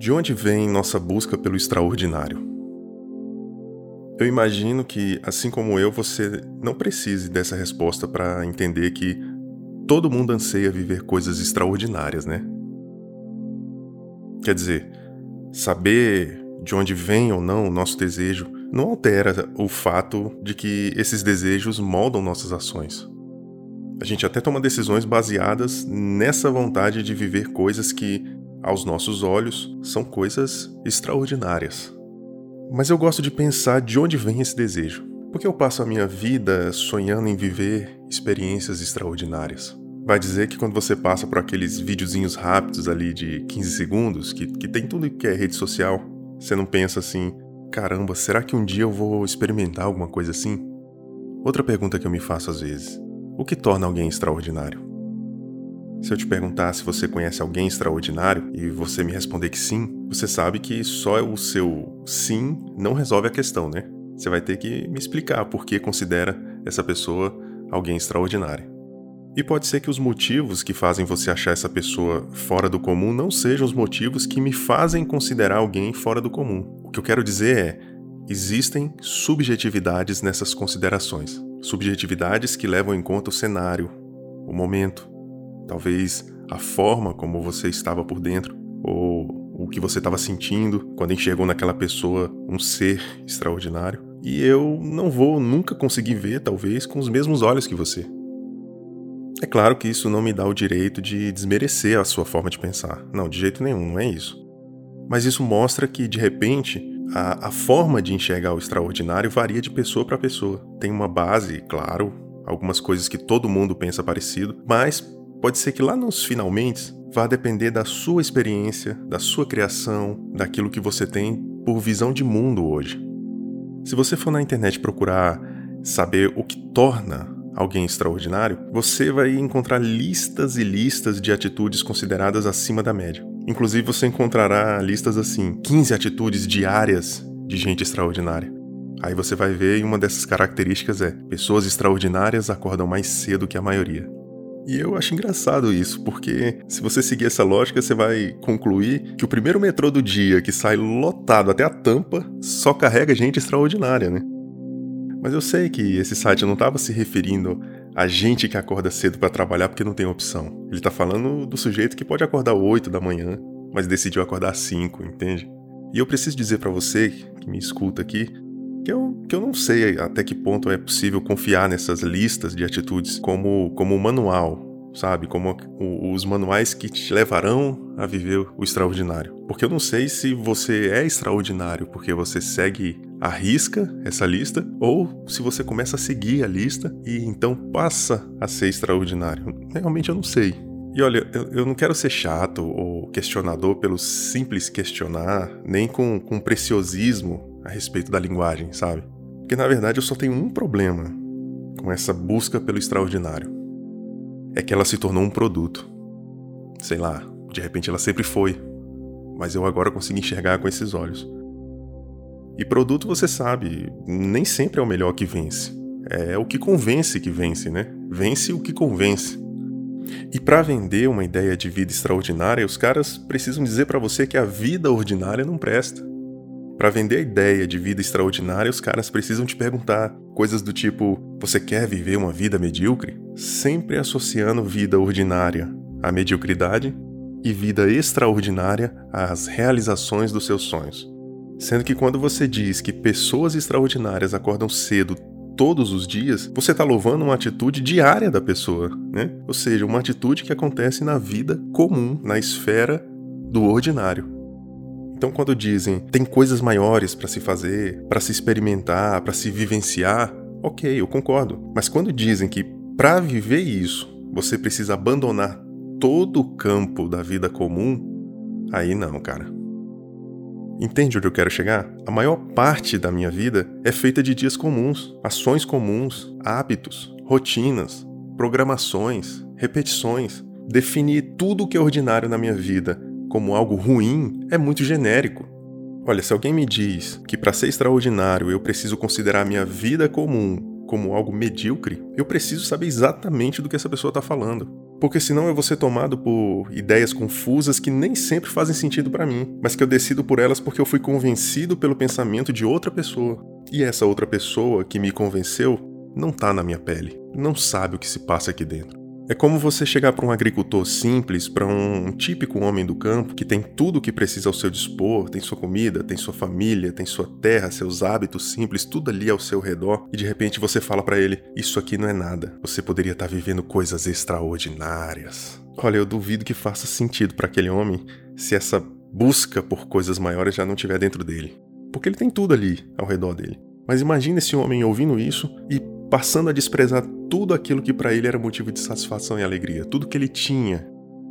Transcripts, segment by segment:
De onde vem nossa busca pelo extraordinário? Eu imagino que, assim como eu, você não precise dessa resposta para entender que todo mundo anseia viver coisas extraordinárias, né? Quer dizer, saber de onde vem ou não o nosso desejo não altera o fato de que esses desejos moldam nossas ações. A gente até toma decisões baseadas nessa vontade de viver coisas que aos nossos olhos, são coisas extraordinárias. Mas eu gosto de pensar de onde vem esse desejo. Porque eu passo a minha vida sonhando em viver experiências extraordinárias. Vai dizer que quando você passa por aqueles videozinhos rápidos ali de 15 segundos, que, que tem tudo que é rede social, você não pensa assim, caramba, será que um dia eu vou experimentar alguma coisa assim? Outra pergunta que eu me faço às vezes: o que torna alguém extraordinário? Se eu te perguntar se você conhece alguém extraordinário e você me responder que sim, você sabe que só o seu sim não resolve a questão, né? Você vai ter que me explicar por que considera essa pessoa alguém extraordinária. E pode ser que os motivos que fazem você achar essa pessoa fora do comum não sejam os motivos que me fazem considerar alguém fora do comum. O que eu quero dizer é: existem subjetividades nessas considerações. Subjetividades que levam em conta o cenário, o momento, talvez a forma como você estava por dentro, ou o que você estava sentindo quando enxergou naquela pessoa um ser extraordinário. E eu não vou nunca conseguir ver, talvez, com os mesmos olhos que você. É claro que isso não me dá o direito de desmerecer a sua forma de pensar. Não, de jeito nenhum, não é isso. Mas isso mostra que, de repente, a, a forma de enxergar o extraordinário varia de pessoa para pessoa. Tem uma base, claro, algumas coisas que todo mundo pensa parecido, mas Pode ser que lá nos finalmente vá depender da sua experiência, da sua criação, daquilo que você tem por visão de mundo hoje. Se você for na internet procurar saber o que torna alguém extraordinário, você vai encontrar listas e listas de atitudes consideradas acima da média. Inclusive, você encontrará listas assim: 15 atitudes diárias de gente extraordinária. Aí você vai ver e uma dessas características é: pessoas extraordinárias acordam mais cedo que a maioria. E eu acho engraçado isso, porque se você seguir essa lógica, você vai concluir que o primeiro metrô do dia que sai lotado até a tampa só carrega gente extraordinária, né? Mas eu sei que esse site não estava se referindo a gente que acorda cedo para trabalhar porque não tem opção. Ele está falando do sujeito que pode acordar 8 da manhã, mas decidiu acordar 5, entende? E eu preciso dizer para você que me escuta aqui que eu, que eu não sei até que ponto é possível confiar nessas listas de atitudes como, como manual, sabe? Como os manuais que te levarão a viver o extraordinário. Porque eu não sei se você é extraordinário porque você segue a risca essa lista ou se você começa a seguir a lista e então passa a ser extraordinário. Realmente eu não sei. E olha, eu, eu não quero ser chato ou questionador pelo simples questionar, nem com, com preciosismo a respeito da linguagem, sabe? Porque na verdade eu só tenho um problema com essa busca pelo extraordinário. É que ela se tornou um produto. Sei lá, de repente ela sempre foi, mas eu agora consigo enxergar com esses olhos. E produto, você sabe, nem sempre é o melhor que vence. É o que convence que vence, né? Vence o que convence. E para vender uma ideia de vida extraordinária, os caras precisam dizer para você que a vida ordinária não presta. Para vender a ideia de vida extraordinária, os caras precisam te perguntar coisas do tipo: você quer viver uma vida medíocre? Sempre associando vida ordinária à mediocridade e vida extraordinária às realizações dos seus sonhos. Sendo que quando você diz que pessoas extraordinárias acordam cedo todos os dias, você está louvando uma atitude diária da pessoa, né? Ou seja, uma atitude que acontece na vida comum, na esfera do ordinário. Então, quando dizem tem coisas maiores para se fazer, para se experimentar, para se vivenciar, ok, eu concordo. Mas quando dizem que para viver isso você precisa abandonar todo o campo da vida comum, aí não, cara. Entende onde eu quero chegar? A maior parte da minha vida é feita de dias comuns, ações comuns, hábitos, rotinas, programações, repetições. Definir tudo o que é ordinário na minha vida como algo ruim é muito genérico. Olha, se alguém me diz que para ser extraordinário eu preciso considerar minha vida comum como algo medíocre, eu preciso saber exatamente do que essa pessoa está falando. Porque senão eu vou ser tomado por ideias confusas que nem sempre fazem sentido para mim, mas que eu decido por elas porque eu fui convencido pelo pensamento de outra pessoa. E essa outra pessoa que me convenceu não tá na minha pele, não sabe o que se passa aqui dentro. É como você chegar para um agricultor simples, para um típico homem do campo que tem tudo o que precisa ao seu dispor, tem sua comida, tem sua família, tem sua terra, seus hábitos simples, tudo ali ao seu redor, e de repente você fala para ele: Isso aqui não é nada, você poderia estar tá vivendo coisas extraordinárias. Olha, eu duvido que faça sentido para aquele homem se essa busca por coisas maiores já não estiver dentro dele. Porque ele tem tudo ali ao redor dele. Mas imagine esse homem ouvindo isso e passando a desprezar tudo aquilo que para ele era motivo de satisfação e alegria, tudo que ele tinha,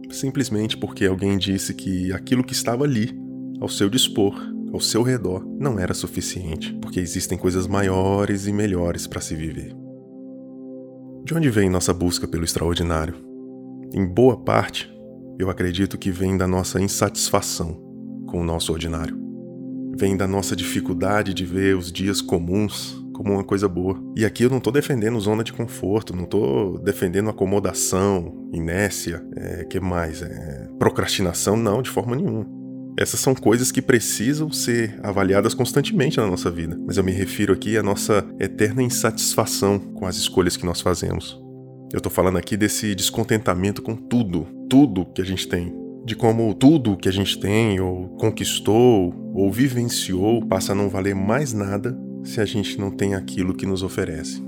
simplesmente porque alguém disse que aquilo que estava ali, ao seu dispor, ao seu redor, não era suficiente, porque existem coisas maiores e melhores para se viver. De onde vem nossa busca pelo extraordinário? Em boa parte, eu acredito que vem da nossa insatisfação com o nosso ordinário. Vem da nossa dificuldade de ver os dias comuns como uma coisa boa. E aqui eu não tô defendendo zona de conforto, não tô defendendo acomodação, inércia, é, que mais? É, procrastinação, não, de forma nenhuma. Essas são coisas que precisam ser avaliadas constantemente na nossa vida, mas eu me refiro aqui à nossa eterna insatisfação com as escolhas que nós fazemos. Eu tô falando aqui desse descontentamento com tudo, tudo que a gente tem, de como tudo que a gente tem, ou conquistou, ou vivenciou, passa a não valer mais nada se a gente não tem aquilo que nos oferece.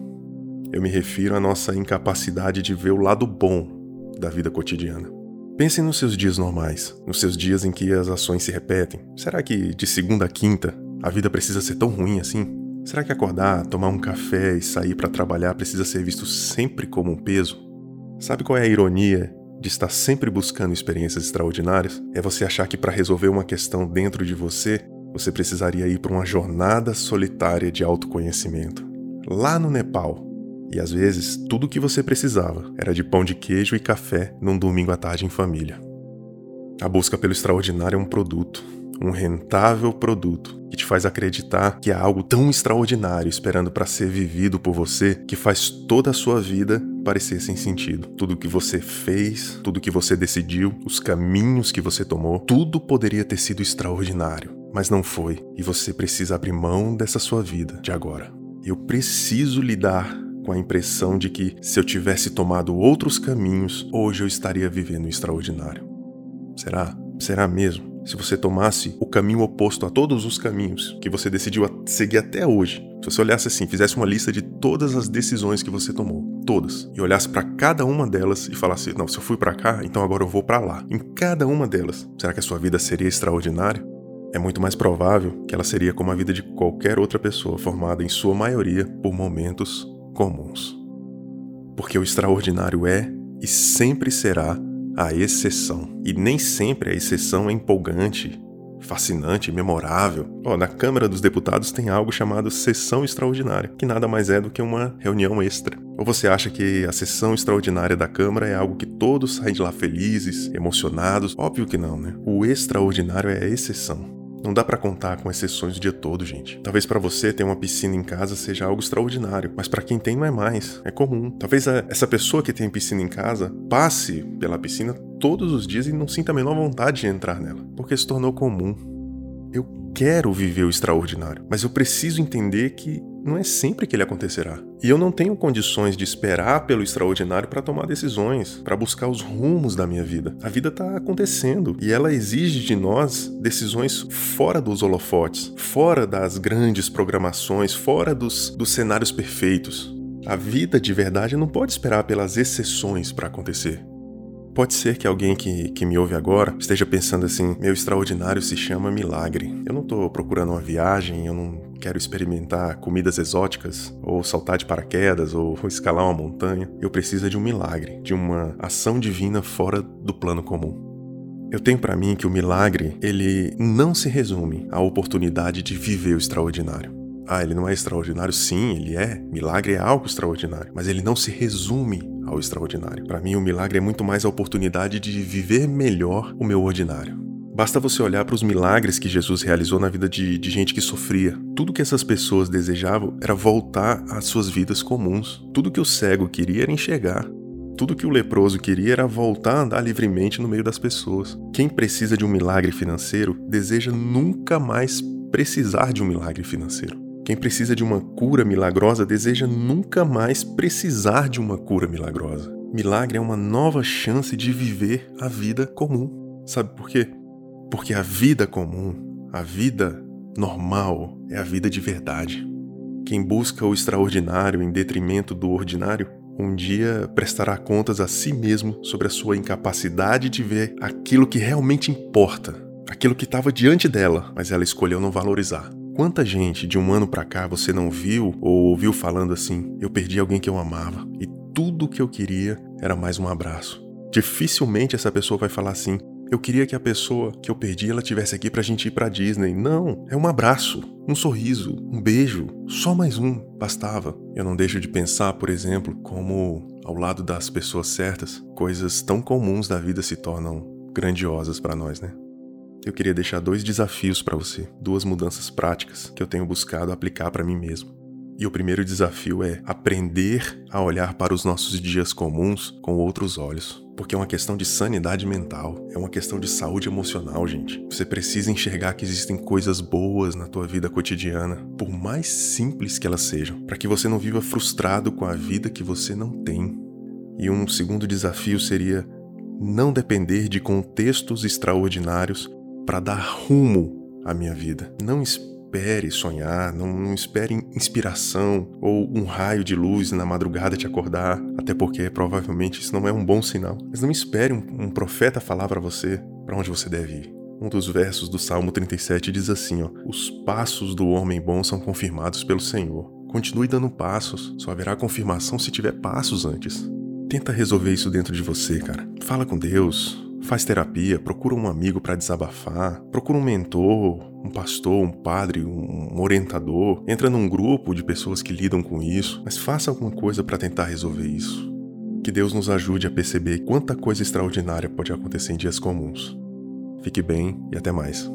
Eu me refiro à nossa incapacidade de ver o lado bom da vida cotidiana. Pense nos seus dias normais, nos seus dias em que as ações se repetem. Será que de segunda a quinta a vida precisa ser tão ruim assim? Será que acordar, tomar um café e sair para trabalhar precisa ser visto sempre como um peso? Sabe qual é a ironia de estar sempre buscando experiências extraordinárias? É você achar que para resolver uma questão dentro de você, você precisaria ir para uma jornada solitária de autoconhecimento, lá no Nepal. E às vezes, tudo o que você precisava era de pão de queijo e café num domingo à tarde em família. A busca pelo extraordinário é um produto, um rentável produto que te faz acreditar que há algo tão extraordinário esperando para ser vivido por você que faz toda a sua vida parecer sem sentido. Tudo que você fez, tudo que você decidiu, os caminhos que você tomou, tudo poderia ter sido extraordinário mas não foi, e você precisa abrir mão dessa sua vida de agora. Eu preciso lidar com a impressão de que se eu tivesse tomado outros caminhos, hoje eu estaria vivendo o extraordinário. Será? Será mesmo? Se você tomasse o caminho oposto a todos os caminhos que você decidiu seguir até hoje, se você olhasse assim, fizesse uma lista de todas as decisões que você tomou, todas, e olhasse para cada uma delas e falasse: "Não, se eu fui para cá, então agora eu vou para lá". Em cada uma delas, será que a sua vida seria extraordinária? É muito mais provável que ela seria como a vida de qualquer outra pessoa, formada em sua maioria por momentos comuns. Porque o extraordinário é e sempre será a exceção. E nem sempre a exceção é empolgante, fascinante, memorável. Oh, na Câmara dos Deputados tem algo chamado sessão extraordinária, que nada mais é do que uma reunião extra. Ou você acha que a sessão extraordinária da Câmara é algo que todos saem de lá felizes, emocionados? Óbvio que não, né? O extraordinário é a exceção. Não dá para contar com exceções o dia todo, gente. Talvez para você ter uma piscina em casa seja algo extraordinário, mas para quem tem não é mais, é comum. Talvez a, essa pessoa que tem piscina em casa passe pela piscina todos os dias e não sinta a menor vontade de entrar nela, porque se tornou comum. Eu quero viver o extraordinário, mas eu preciso entender que não é sempre que ele acontecerá. E eu não tenho condições de esperar pelo extraordinário para tomar decisões, para buscar os rumos da minha vida. A vida está acontecendo e ela exige de nós decisões fora dos holofotes, fora das grandes programações, fora dos, dos cenários perfeitos. A vida de verdade não pode esperar pelas exceções para acontecer. Pode ser que alguém que, que me ouve agora esteja pensando assim: meu extraordinário se chama milagre. Eu não estou procurando uma viagem, eu não quero experimentar comidas exóticas, ou saltar de paraquedas, ou, escalar uma montanha. Eu preciso de um milagre, de uma ação divina fora do plano comum. Eu tenho para mim que o milagre, ele não se resume à oportunidade de viver o extraordinário. Ah, ele não é extraordinário? Sim, ele é. Milagre é algo extraordinário, mas ele não se resume ao extraordinário. Para mim, o milagre é muito mais a oportunidade de viver melhor o meu ordinário. Basta você olhar para os milagres que Jesus realizou na vida de, de, gente que sofria. Tudo que essas pessoas desejavam era voltar às suas vidas comuns. Tudo que o cego queria era enxergar. tudo que o leproso queria era voltar a andar livremente no meio das pessoas. Quem precisa de um milagre financeiro deseja nunca mais precisar de um milagre financeiro. Quem precisa de uma cura milagrosa deseja nunca mais precisar de uma cura milagrosa. Milagre é uma nova chance de viver a vida comum. Sabe por quê? Porque a vida comum, a vida normal, é a vida de verdade. Quem busca o extraordinário em detrimento do ordinário, um dia prestará contas a si mesmo sobre a sua incapacidade de ver aquilo que realmente importa, aquilo que estava diante dela, mas ela escolheu não valorizar. Quanta gente de um ano para cá você não viu ou ouviu falando assim: eu perdi alguém que eu amava e tudo que eu queria era mais um abraço. Dificilmente essa pessoa vai falar assim: eu queria que a pessoa que eu perdi ela tivesse aqui pra gente ir pra Disney. Não, é um abraço, um sorriso, um beijo, só mais um, bastava. Eu não deixo de pensar, por exemplo, como ao lado das pessoas certas, coisas tão comuns da vida se tornam grandiosas para nós, né? Eu queria deixar dois desafios para você, duas mudanças práticas que eu tenho buscado aplicar para mim mesmo. E o primeiro desafio é aprender a olhar para os nossos dias comuns com outros olhos. Porque é uma questão de sanidade mental, é uma questão de saúde emocional, gente. Você precisa enxergar que existem coisas boas na tua vida cotidiana, por mais simples que elas sejam, para que você não viva frustrado com a vida que você não tem. E um segundo desafio seria não depender de contextos extraordinários para dar rumo à minha vida. Não espere sonhar, não, não espere inspiração ou um raio de luz na madrugada te acordar, até porque provavelmente isso não é um bom sinal. Mas não espere um, um profeta falar para você para onde você deve ir. Um dos versos do Salmo 37 diz assim: ó, Os passos do homem bom são confirmados pelo Senhor. Continue dando passos, só haverá confirmação se tiver passos antes. Tenta resolver isso dentro de você, cara. Fala com Deus, Faz terapia, procura um amigo para desabafar, procura um mentor, um pastor, um padre, um orientador, entra num grupo de pessoas que lidam com isso, mas faça alguma coisa para tentar resolver isso. Que Deus nos ajude a perceber quanta coisa extraordinária pode acontecer em dias comuns. Fique bem e até mais.